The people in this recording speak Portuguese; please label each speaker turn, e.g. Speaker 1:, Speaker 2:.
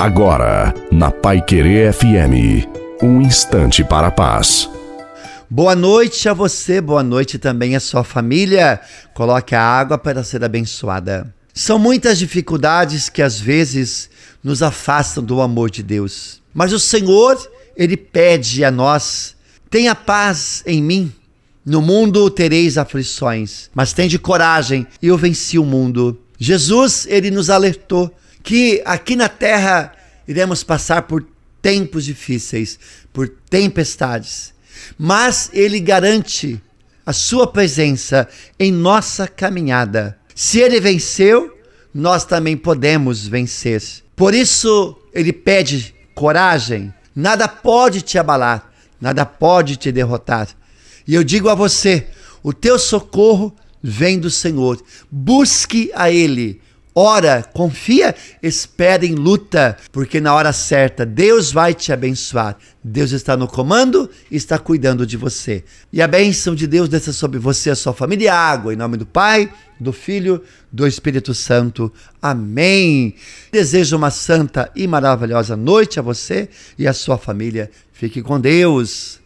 Speaker 1: Agora, na Pai Querer FM, um instante para a paz.
Speaker 2: Boa noite a você, boa noite também à sua família. Coloque a água para ser abençoada. São muitas dificuldades que às vezes nos afastam do amor de Deus. Mas o Senhor, ele pede a nós: tenha paz em mim. No mundo tereis aflições, mas tende coragem, eu venci o mundo. Jesus, ele nos alertou que aqui na terra iremos passar por tempos difíceis, por tempestades, mas ele garante a sua presença em nossa caminhada. Se ele venceu, nós também podemos vencer. Por isso, ele pede coragem. Nada pode te abalar, nada pode te derrotar. E eu digo a você: o teu socorro vem do Senhor. Busque a Ele. Ora, confia, espera em luta, porque na hora certa Deus vai te abençoar. Deus está no comando e está cuidando de você. E a bênção de Deus desça sobre você e a sua família e água, em nome do Pai, do Filho, do Espírito Santo. Amém. Desejo uma santa e maravilhosa noite a você e a sua família. Fique com Deus.